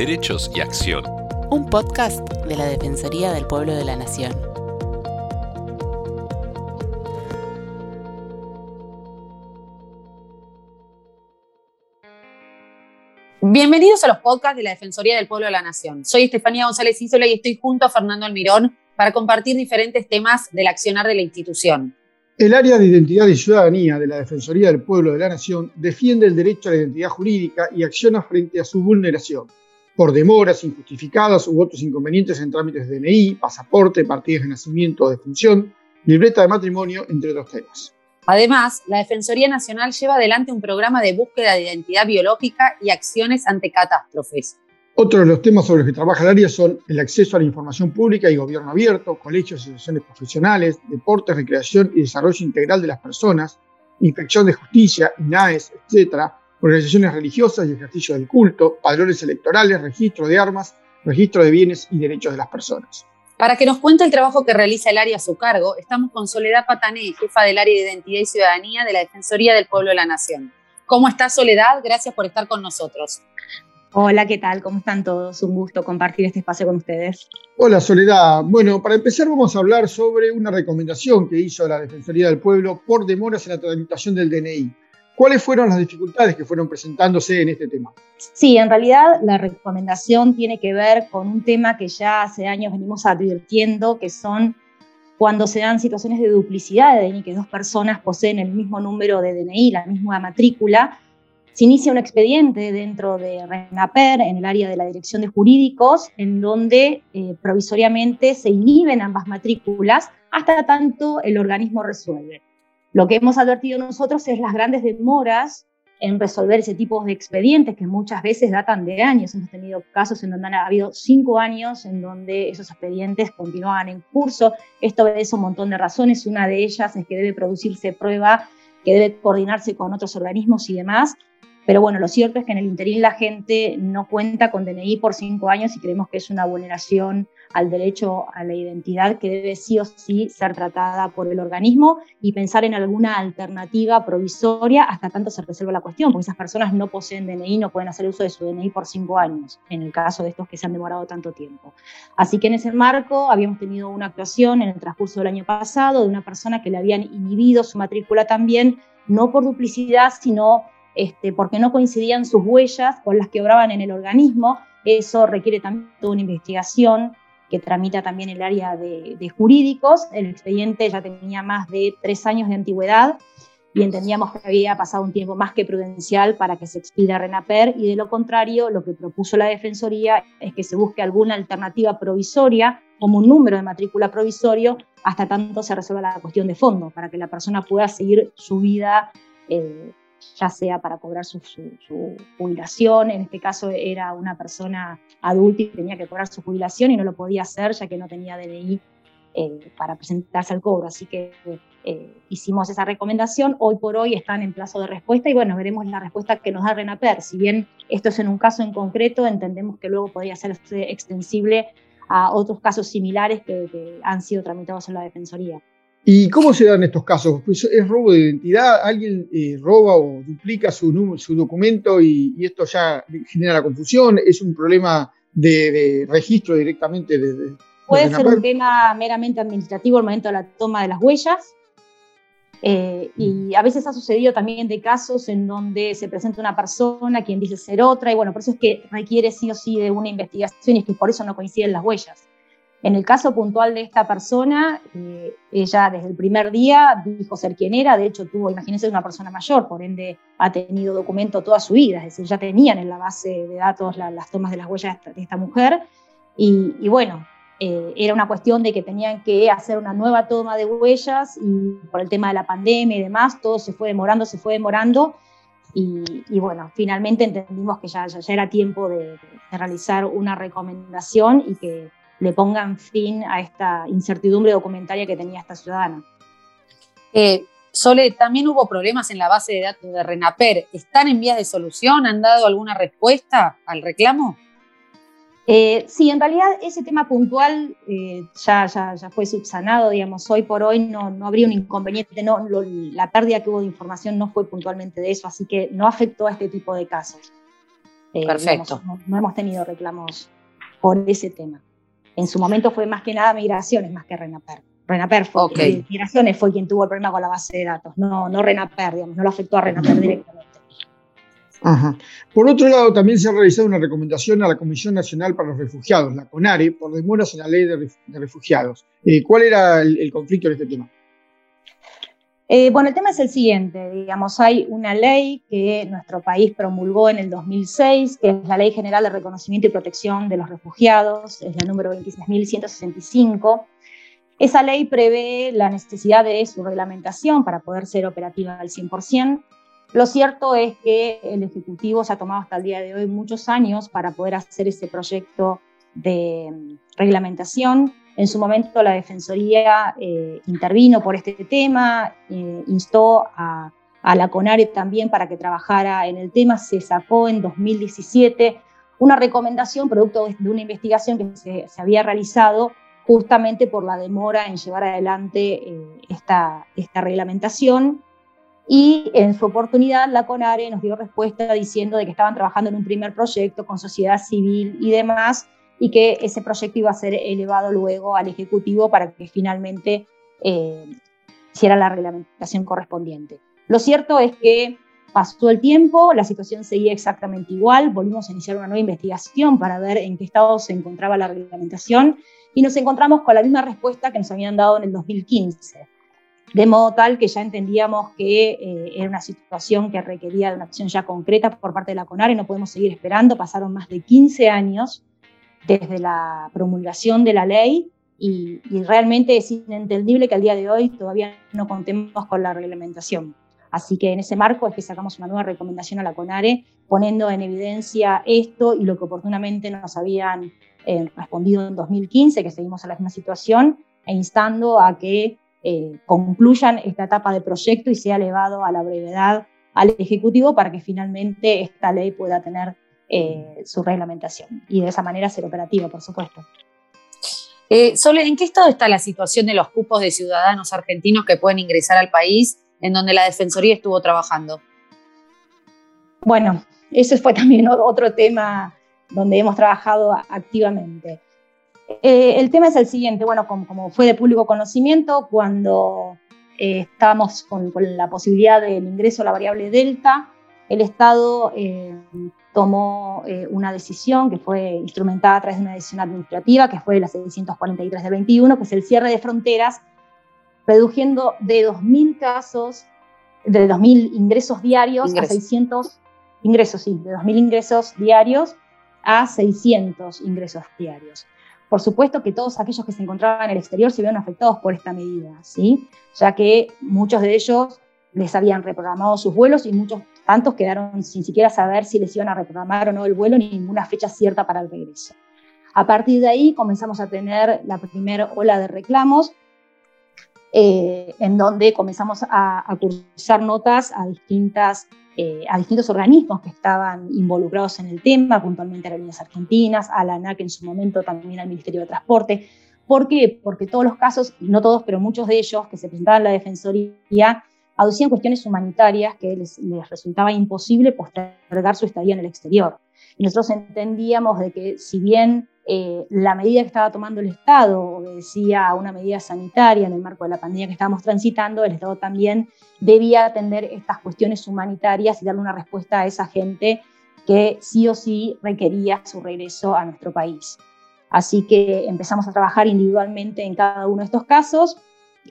Derechos y Acción. Un podcast de la Defensoría del Pueblo de la Nación. Bienvenidos a los podcasts de la Defensoría del Pueblo de la Nación. Soy Estefanía González Isola y estoy junto a Fernando Almirón para compartir diferentes temas del accionar de la institución. El área de identidad y ciudadanía de la Defensoría del Pueblo de la Nación defiende el derecho a la identidad jurídica y acciona frente a su vulneración por demoras injustificadas u otros inconvenientes en trámites de DNI, pasaporte, partidas de nacimiento o de función, libreta de matrimonio, entre otros temas. Además, la Defensoría Nacional lleva adelante un programa de búsqueda de identidad biológica y acciones ante catástrofes. Otros de los temas sobre los que trabaja el área son el acceso a la información pública y gobierno abierto, colegios y asociaciones profesionales, deportes, recreación y desarrollo integral de las personas, inspección de justicia, INAES, etc., organizaciones religiosas y ejercicio del culto, padrones electorales, registro de armas, registro de bienes y derechos de las personas. Para que nos cuente el trabajo que realiza el área a su cargo, estamos con Soledad Patané, jefa del área de Identidad y Ciudadanía de la Defensoría del Pueblo de la Nación. ¿Cómo está Soledad? Gracias por estar con nosotros. Hola, ¿qué tal? ¿Cómo están todos? Un gusto compartir este espacio con ustedes. Hola, Soledad. Bueno, para empezar vamos a hablar sobre una recomendación que hizo la Defensoría del Pueblo por demoras en la tramitación del DNI. ¿Cuáles fueron las dificultades que fueron presentándose en este tema? Sí, en realidad la recomendación tiene que ver con un tema que ya hace años venimos advirtiendo, que son cuando se dan situaciones de duplicidad de DNI, que dos personas poseen el mismo número de DNI, la misma matrícula, se inicia un expediente dentro de RENAPER, en el área de la Dirección de Jurídicos, en donde eh, provisoriamente se inhiben ambas matrículas hasta tanto el organismo resuelve. Lo que hemos advertido nosotros es las grandes demoras en resolver ese tipo de expedientes que muchas veces datan de años. Hemos tenido casos en donde han habido cinco años en donde esos expedientes continuaban en curso. Esto obedece un montón de razones. Una de ellas es que debe producirse prueba, que debe coordinarse con otros organismos y demás. Pero bueno, lo cierto es que en el interín la gente no cuenta con DNI por cinco años y creemos que es una vulneración al derecho a la identidad que debe sí o sí ser tratada por el organismo y pensar en alguna alternativa provisoria hasta tanto se resuelva la cuestión, porque esas personas no poseen DNI, no pueden hacer uso de su DNI por cinco años, en el caso de estos que se han demorado tanto tiempo. Así que en ese marco habíamos tenido una actuación en el transcurso del año pasado de una persona que le habían inhibido su matrícula también, no por duplicidad, sino este, porque no coincidían sus huellas con las que obraban en el organismo. Eso requiere también toda una investigación que tramita también el área de, jurídicos. El expediente ya tenía más de tres años de antigüedad y entendíamos que había pasado un tiempo más que prudencial para que se expida RENAPER y de lo contrario lo que propuso la Defensoría es que se busque alguna alternativa provisoria como un número de matrícula provisorio hasta tanto se resuelva la cuestión de fondo para que la persona pueda seguir su vida eh, ya sea para cobrar su, jubilación, en este caso era una persona adulta y tenía que cobrar su jubilación y no lo podía hacer ya que no tenía DNI eh, para presentarse al cobro. Así que eh, hicimos esa recomendación, hoy por hoy están en plazo de respuesta y bueno, veremos la respuesta que nos da RENAPER. Si bien esto es en un caso en concreto, entendemos que luego podría ser extensible a otros casos similares que han sido tramitados en la Defensoría. ¿Y cómo se dan estos casos? Pues es robo de identidad, alguien eh, roba o duplica su, su documento y, esto ya genera la confusión, es un problema de, registro directamente de... Puede ser un tema meramente administrativo al momento de la toma de las huellas. Eh, y mm. a veces ha sucedido también de casos en donde se presenta una persona quien dice ser otra, y bueno, por eso es que requiere sí o sí de una investigación y es que por eso no coinciden las huellas. En el caso puntual de esta persona, eh, ella desde el primer día dijo ser quien era, de hecho tuvo, imagínense, una persona mayor, por ende ha tenido documento toda su vida, es decir, ya tenían en la base de datos las tomas de las huellas de esta mujer, y, bueno, eh, era una cuestión de que tenían que hacer una nueva toma de huellas, y por el tema de la pandemia y demás, todo se fue demorando, se fue demorando, y, bueno, finalmente entendimos que ya, ya, era tiempo de realizar una recomendación y que le pongan fin a esta incertidumbre documentaria que tenía esta ciudadana. Eh, Sole, también hubo problemas en la base de datos de RENAPER. ¿Están en vías de solución? ¿Han dado alguna respuesta al reclamo? Eh, sí, en realidad ese tema puntual eh, ya, ya, ya, fue subsanado, digamos, hoy por hoy no, no habría un inconveniente, no, la pérdida que hubo de información no fue puntualmente de eso, así que no afectó a este tipo de casos. Perfecto. no, hemos tenido reclamos por ese tema. En su momento fue más que nada migraciones, más que RENAPER. RENAPER fue, migraciones fue quien tuvo el problema con la base de datos, no, no RENAPER, digamos, no lo afectó a RENAPER directamente. Por otro lado, también se ha realizado una recomendación a la Comisión Nacional para los Refugiados, la CONARE, por demoras en la ley de, refugiados. Eh, ¿Cuál era el, conflicto en este tema? Eh, bueno, el tema es el siguiente, digamos, hay una ley que nuestro país promulgó en el 2006, que es la Ley General de Reconocimiento y Protección de los Refugiados, es la número 26.165. Esa ley prevé la necesidad de su reglamentación para poder ser operativa al 100%. Lo cierto es que el Ejecutivo se ha tomado hasta el día de hoy muchos años para poder hacer ese proyecto de mm, reglamentación. En su momento la Defensoría eh, intervino por este tema, eh, instó a, la CONARE también para que trabajara en el tema. Se sacó en 2017 una recomendación producto de una investigación que se, había realizado justamente por la demora en llevar adelante eh, esta, esta reglamentación y en su oportunidad la CONARE nos dio respuesta diciendo de que estaban trabajando en un primer proyecto con sociedad civil y demás, y que ese proyecto iba a ser elevado luego al Ejecutivo para que finalmente eh, hiciera la reglamentación correspondiente. Lo cierto es que pasó el tiempo, la situación seguía exactamente igual, volvimos a iniciar una nueva investigación para ver en qué estado se encontraba la reglamentación y nos encontramos con la misma respuesta que nos habían dado en el 2015 de modo tal que ya entendíamos que eh, era una situación que requería de una acción ya concreta por parte de la CONARE, no podemos seguir esperando, pasaron más de 15 años desde la promulgación de la ley y, realmente es inentendible que al día de hoy todavía no contemos con la reglamentación. Así que en ese marco es que sacamos una nueva recomendación a la CONARE poniendo en evidencia esto y lo que oportunamente nos habían eh, respondido en 2015, que seguimos en la misma situación, e instando a que eh, concluyan esta etapa de proyecto y sea elevado a la brevedad al Ejecutivo para que finalmente esta ley pueda tener eh, su reglamentación y de esa manera ser operativa, por supuesto. Eh, Sole, ¿en qué estado está la situación de los cupos de ciudadanos argentinos que pueden ingresar al país en donde la Defensoría estuvo trabajando? Bueno, ese fue también otro tema donde hemos trabajado activamente. Eh, el tema es el siguiente, bueno, como, fue de público conocimiento, cuando eh, estábamos con, la posibilidad del ingreso a la variable delta, el Estado eh, tomó una decisión que fue instrumentada a través de una decisión administrativa, que fue la 643 de 21, que es el cierre de fronteras, reduciendo de 2.000 casos, de 2.000 ingresos diarios a 600 ingresos, sí, de 2.000 ingresos diarios a 600 ingresos diarios. Por supuesto que todos aquellos que se encontraban en el exterior se vieron afectados por esta medida, ¿sí? ya que muchos de ellos les habían reprogramado sus vuelos y muchos tantos quedaron sin siquiera saber si les iban a reprogramar o no el vuelo ni ninguna fecha cierta para el regreso. A partir de ahí comenzamos a tener la primera ola de reclamos, eh, en donde comenzamos a, a cursar notas a distintas eh, a distintos organismos que estaban involucrados en el tema, puntualmente a Aerolíneas Argentinas, a la ANAC en su momento, también al Ministerio de Transporte. ¿Por qué? Porque todos los casos, no todos, pero muchos de ellos que se presentaban en la Defensoría, aducían cuestiones humanitarias que les, resultaba imposible postergar su estadía en el exterior. Y nosotros entendíamos de que si bien eh, la medida que estaba tomando el Estado obedecía a una medida sanitaria en el marco de la pandemia que estábamos transitando, el Estado también debía atender estas cuestiones humanitarias y darle una respuesta a esa gente que sí o sí requería su regreso a nuestro país. Así que empezamos a trabajar individualmente en cada uno de estos casos.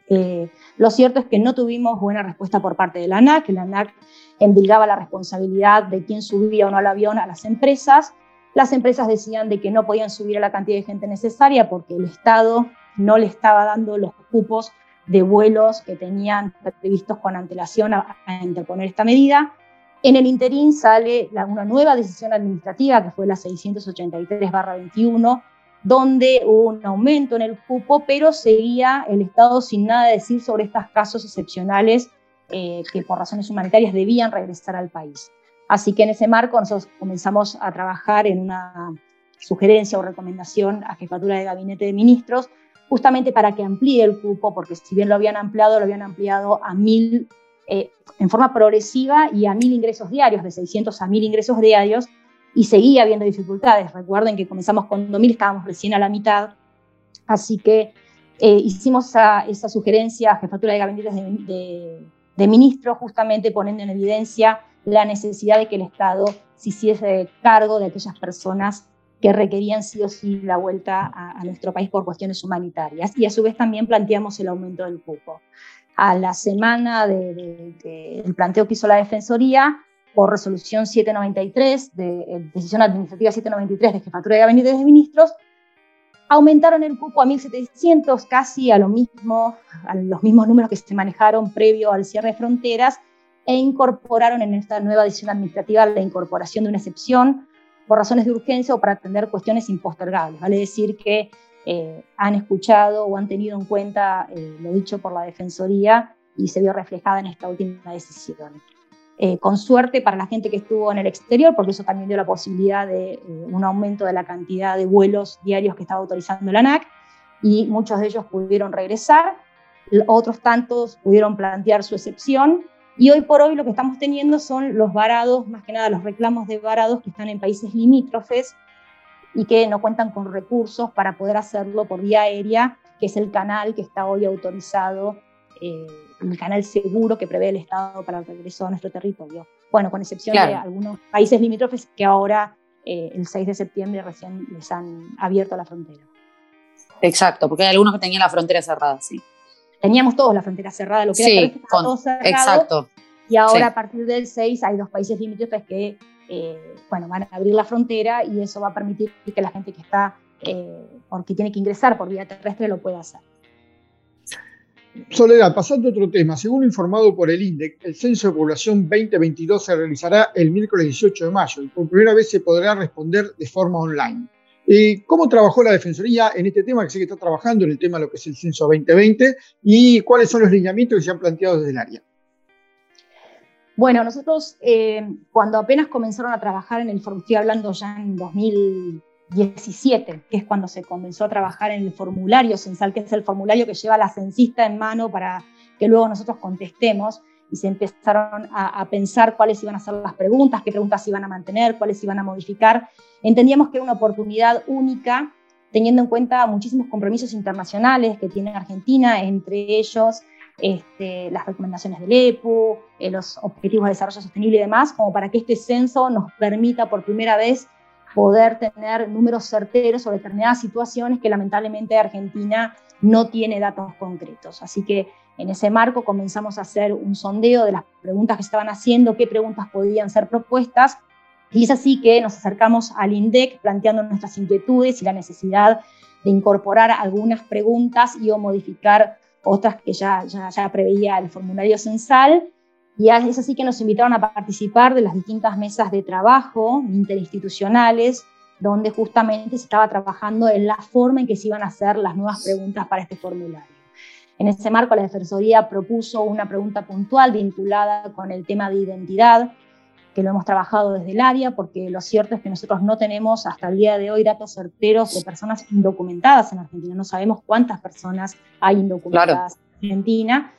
Eh, lo cierto es que no tuvimos buena respuesta por parte de la ANAC, la ANAC endilgaba la responsabilidad de quién subía o no al avión a las empresas las empresas decían de que no podían subir a la cantidad de gente necesaria porque el Estado no le estaba dando los cupos de vuelos que tenían previstos con antelación a, interponer esta medida. En el interín sale una nueva decisión administrativa, que fue la 683-21, donde hubo un aumento en el cupo, pero seguía el Estado sin nada de decir sobre estos casos excepcionales eh, que por razones humanitarias debían regresar al país. Así que en ese marco nosotros comenzamos a trabajar en una sugerencia o recomendación a jefatura de gabinete de ministros, justamente para que amplíe el cupo, porque si bien lo habían ampliado, lo habían ampliado a mil, eh, en forma progresiva y a mil ingresos diarios, de 600 a mil ingresos diarios, y seguía habiendo dificultades. Recuerden que comenzamos con 2.000, estábamos recién a la mitad, así que eh, hicimos esa, sugerencia a jefatura de gabinetes de, ministros, justamente poniendo en evidencia la necesidad de que el Estado se hiciese cargo de aquellas personas que requerían sí o sí la vuelta a, nuestro país por cuestiones humanitarias. Y a su vez también planteamos el aumento del cupo. A la semana del planteo que hizo la Defensoría, por resolución 793, de, eh, decisión administrativa 793 de Jefatura de Gabinetes de Ministros, aumentaron el cupo a 1.700, casi a, lo mismo, a los mismos números que se manejaron previo al cierre de fronteras, e incorporaron en esta nueva decisión administrativa la incorporación de una excepción por razones de urgencia o para atender cuestiones impostergables. Vale decir que eh, han escuchado o han tenido en cuenta eh, lo dicho por la Defensoría y se vio reflejada en esta última decisión. Eh, con suerte para la gente que estuvo en el exterior, porque eso también dio la posibilidad de eh, un aumento de la cantidad de vuelos diarios que estaba autorizando la ANAC, y muchos de ellos pudieron regresar, otros tantos pudieron plantear su excepción, y hoy por hoy lo que estamos teniendo son los varados, más que nada los reclamos de varados que están en países limítrofes y que no cuentan con recursos para poder hacerlo por vía aérea, que es el canal que está hoy autorizado eh, el canal seguro que prevé el Estado para el regreso a nuestro territorio. Bueno, con excepción de algunos países limítrofes que ahora, eh, el 6 de septiembre, recién les han abierto la frontera. Exacto, porque hay algunos que tenían la frontera cerrada, sí. Teníamos todos la frontera cerrada, lo que sí, era con, todo cerrado, Exacto. Y ahora a partir del 6 hay dos países limítrofes que eh, bueno, van a abrir la frontera y eso va a permitir que la gente que está, eh, porque tiene que ingresar por vía terrestre, lo pueda hacer. Soledad, pasando a otro tema, según informado por el INDEC, el Censo de Población 2022 se realizará el miércoles 18 de mayo y por primera vez se podrá responder de forma online. Eh, ¿Cómo trabajó la Defensoría en este tema? Que sé que está trabajando en el tema de lo que es el Censo 2020 y cuáles son los lineamientos que se han planteado desde el área. Bueno, nosotros eh, cuando apenas comenzaron a trabajar en el, estoy hablando ya en 2000, 17, que es cuando se comenzó a trabajar en el formulario censal, que es el formulario que lleva la censista en mano para que luego nosotros contestemos, y se empezaron a, pensar cuáles iban a ser las preguntas, qué preguntas iban a mantener, cuáles iban a modificar. Entendíamos que era una oportunidad única, teniendo en cuenta muchísimos compromisos internacionales que tiene Argentina, entre ellos este, las recomendaciones del EPU, eh, los objetivos de desarrollo sostenible y demás, como para que este censo nos permita por primera vez poder tener números certeros sobre determinadas situaciones que lamentablemente Argentina no tiene datos concretos. Así que en ese marco comenzamos a hacer un sondeo de las preguntas que estaban haciendo, qué preguntas podían ser propuestas, y es así que nos acercamos al INDEC planteando nuestras inquietudes y la necesidad de incorporar algunas preguntas y o modificar otras que ya, ya, ya preveía el formulario censal y es así que nos invitaron a participar de las distintas mesas de trabajo interinstitucionales, donde justamente se estaba trabajando en la forma en que se iban a hacer las nuevas preguntas para este formulario. En ese marco, la Defensoría propuso una pregunta puntual vinculada con el tema de identidad, que lo hemos trabajado desde el área, porque lo cierto es que nosotros no tenemos hasta el día de hoy datos certeros de personas indocumentadas en Argentina. No sabemos cuántas personas hay indocumentadas en Argentina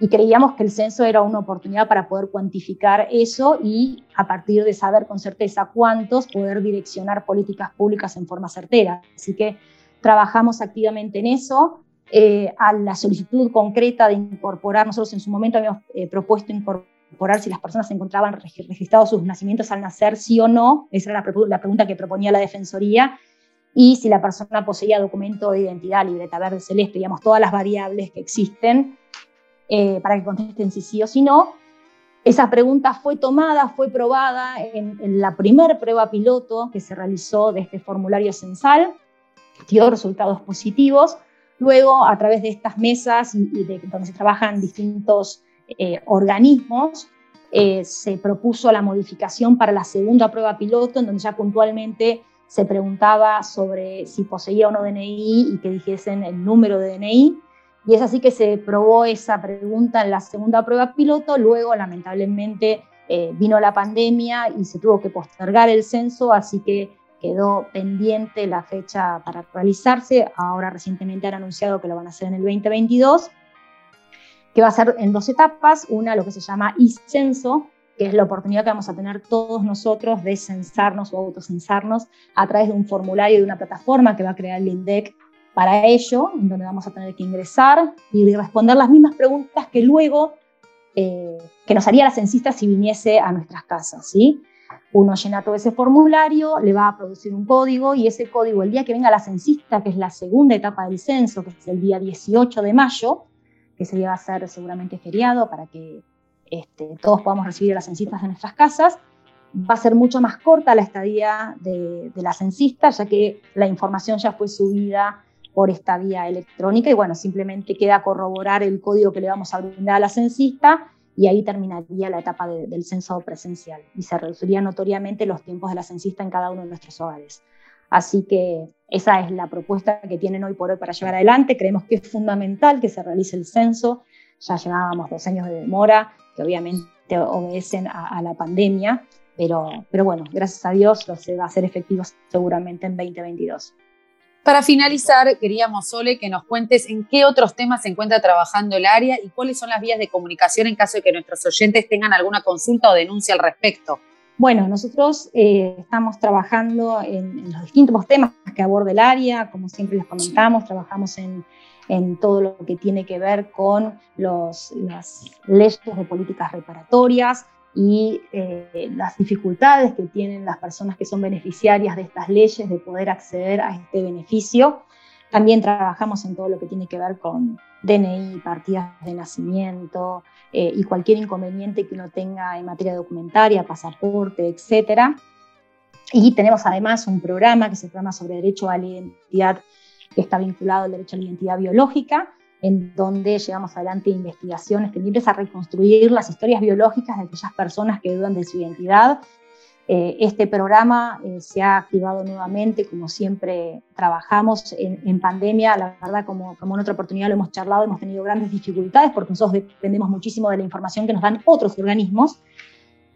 y creíamos que el censo era una oportunidad para poder cuantificar eso y a partir de saber con certeza cuántos, poder direccionar políticas públicas en forma certera. Así que trabajamos activamente en eso. Eh, a la solicitud concreta de incorporar, nosotros en su momento habíamos eh, propuesto incorporar si las personas se encontraban registrados sus nacimientos al nacer, sí o no, esa era la, la pregunta que proponía la Defensoría, y si la persona poseía documento de identidad, libreta verde celeste, digamos, todas las variables que existen, eh, para que contesten si sí o si no. Esa pregunta fue tomada, fue probada en, la primera prueba piloto que se realizó de este formulario censal, dio resultados positivos. Luego, a través de estas mesas y, de, donde se trabajan distintos eh, organismos, eh, se propuso la modificación para la segunda prueba piloto, en donde ya puntualmente se preguntaba sobre si poseía o no DNI y que dijesen el número de DNI. Y es así que se probó esa pregunta en la segunda prueba piloto, luego lamentablemente eh, vino la pandemia y se tuvo que postergar el censo, así que quedó pendiente la fecha para realizarse. Ahora recientemente han anunciado que lo van a hacer en el 2022, que va a ser en dos etapas. Una, lo que se llama e-censo, que es la oportunidad que vamos a tener todos nosotros de censarnos o autocensarnos a través de un formulario de una plataforma que va a crear el INDEC para ello, en donde vamos a tener que ingresar y responder las mismas preguntas que luego eh, que nos haría la censista si viniese a nuestras casas. ¿sí? Uno llena todo ese formulario, le va a producir un código y ese código, el día que venga la censista, que es la segunda etapa del censo, que es el día 18 de mayo, que ese día va a ser seguramente feriado para que este, todos podamos recibir a las censistas en nuestras casas, va a ser mucho más corta la estadía de, de la censista, ya que la información ya fue subida por esta vía electrónica y bueno, simplemente queda corroborar el código que le vamos a brindar a la censista y ahí terminaría la etapa del censo presencial y se reducirían notoriamente los tiempos de la censista en cada uno de nuestros hogares. Así que esa es la propuesta que tienen hoy por hoy para llevar adelante. Creemos que es fundamental que se realice el censo. Ya llevábamos dos años de demora, que obviamente obedecen a, la pandemia, pero, pero bueno, gracias a Dios lo se va a hacer efectivo seguramente en 2022. Para finalizar, queríamos, Sole, que nos cuentes en qué otros temas se encuentra trabajando el área y cuáles son las vías de comunicación en caso de que nuestros oyentes tengan alguna consulta o denuncia al respecto. Bueno, nosotros eh, estamos trabajando en, los distintos temas que aborda el área, como siempre les comentamos, trabajamos en, todo lo que tiene que ver con los, las leyes de políticas reparatorias, y eh, las dificultades que tienen las personas que son beneficiarias de estas leyes de poder acceder a este beneficio. También trabajamos en todo lo que tiene que ver con DNI, partidas de nacimiento eh, y cualquier inconveniente que uno tenga en materia documentaria, pasaporte, etc. Y tenemos además un programa que se llama sobre derecho a la identidad que está vinculado al derecho a la identidad biológica, en donde llevamos adelante investigaciones tendientes a reconstruir las historias biológicas de aquellas personas que dudan de su identidad. Eh, este programa eh, se ha activado nuevamente, como siempre trabajamos en, pandemia, la verdad como, como, en otra oportunidad lo hemos charlado, hemos tenido grandes dificultades porque nosotros dependemos muchísimo de la información que nos dan otros organismos.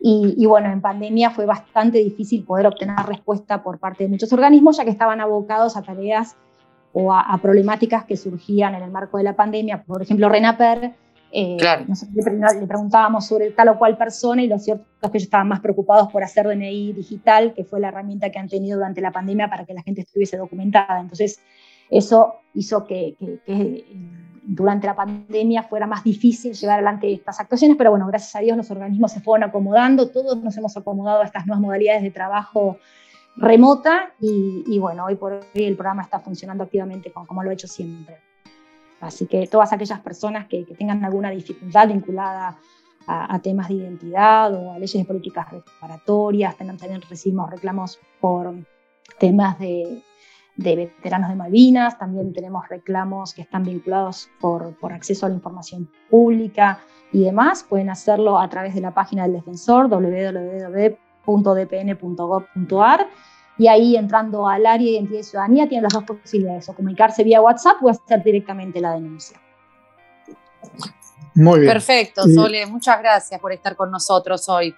Y, y, bueno, en pandemia fue bastante difícil poder obtener respuesta por parte de muchos organismos, ya que estaban abocados a tareas o a, problemáticas que surgían en el marco de la pandemia. Por ejemplo, Renaper, eh, nosotros le, preguntábamos sobre tal o cual persona y lo cierto es que ellos estaban más preocupados por hacer DNI digital, que fue la herramienta que han tenido durante la pandemia para que la gente estuviese documentada. Entonces, eso hizo que, que durante la pandemia fuera más difícil llevar adelante estas actuaciones, pero bueno, gracias a Dios los organismos se fueron acomodando, todos nos hemos acomodado a estas nuevas modalidades de trabajo remota y, bueno, hoy por hoy el programa está funcionando activamente como, lo he hecho siempre. Así que todas aquellas personas que, tengan alguna dificultad vinculada a, temas de identidad o a leyes de políticas reparatorias, también recibimos reclamos por temas de, veteranos de Malvinas, también tenemos reclamos que están vinculados por, por, acceso a la información pública y demás. Pueden hacerlo a través de la página del defensor www .dpn.gov.ar y ahí entrando al área de identidad y ciudadanía tienen las dos posibilidades, o comunicarse vía WhatsApp o hacer directamente la denuncia. Muy bien. Perfecto, Sole, muchas gracias por estar con nosotros hoy.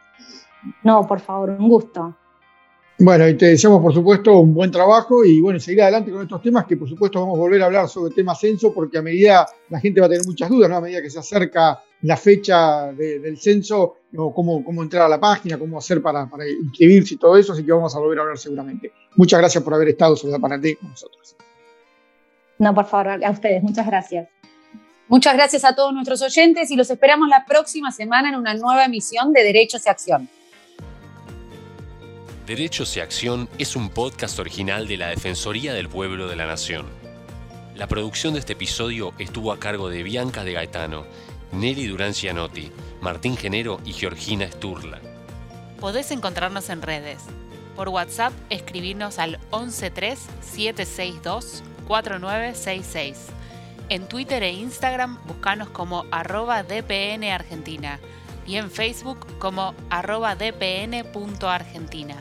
No, por favor, un gusto. Bueno, y te deseamos, por supuesto, un buen trabajo y bueno, seguir adelante con estos temas que, por supuesto, vamos a volver a hablar sobre el tema censo porque a medida la gente va a tener muchas dudas, ¿no? A medida que se acerca la fecha del censo, o cómo, cómo entrar a la página, cómo hacer para, para, inscribirse y todo eso, así que vamos a volver a hablar seguramente. Muchas gracias por haber estado sobre la ti con nosotros. No, por favor, a ustedes, muchas gracias. Muchas gracias a todos nuestros oyentes y los esperamos la próxima semana en una nueva emisión de Derechos y Acción. Derechos y Acción es un podcast original de la Defensoría del Pueblo de la Nación. La producción de este episodio estuvo a cargo de Bianca de Gaetano Nelly Durán Cianotti, Martín Genero y Georgina Sturla. Podés encontrarnos en redes. Por WhatsApp, escribirnos al 113-762-4966. En Twitter e Instagram, buscanos como arroba DPN y en Facebook como arroba dpn.argentina.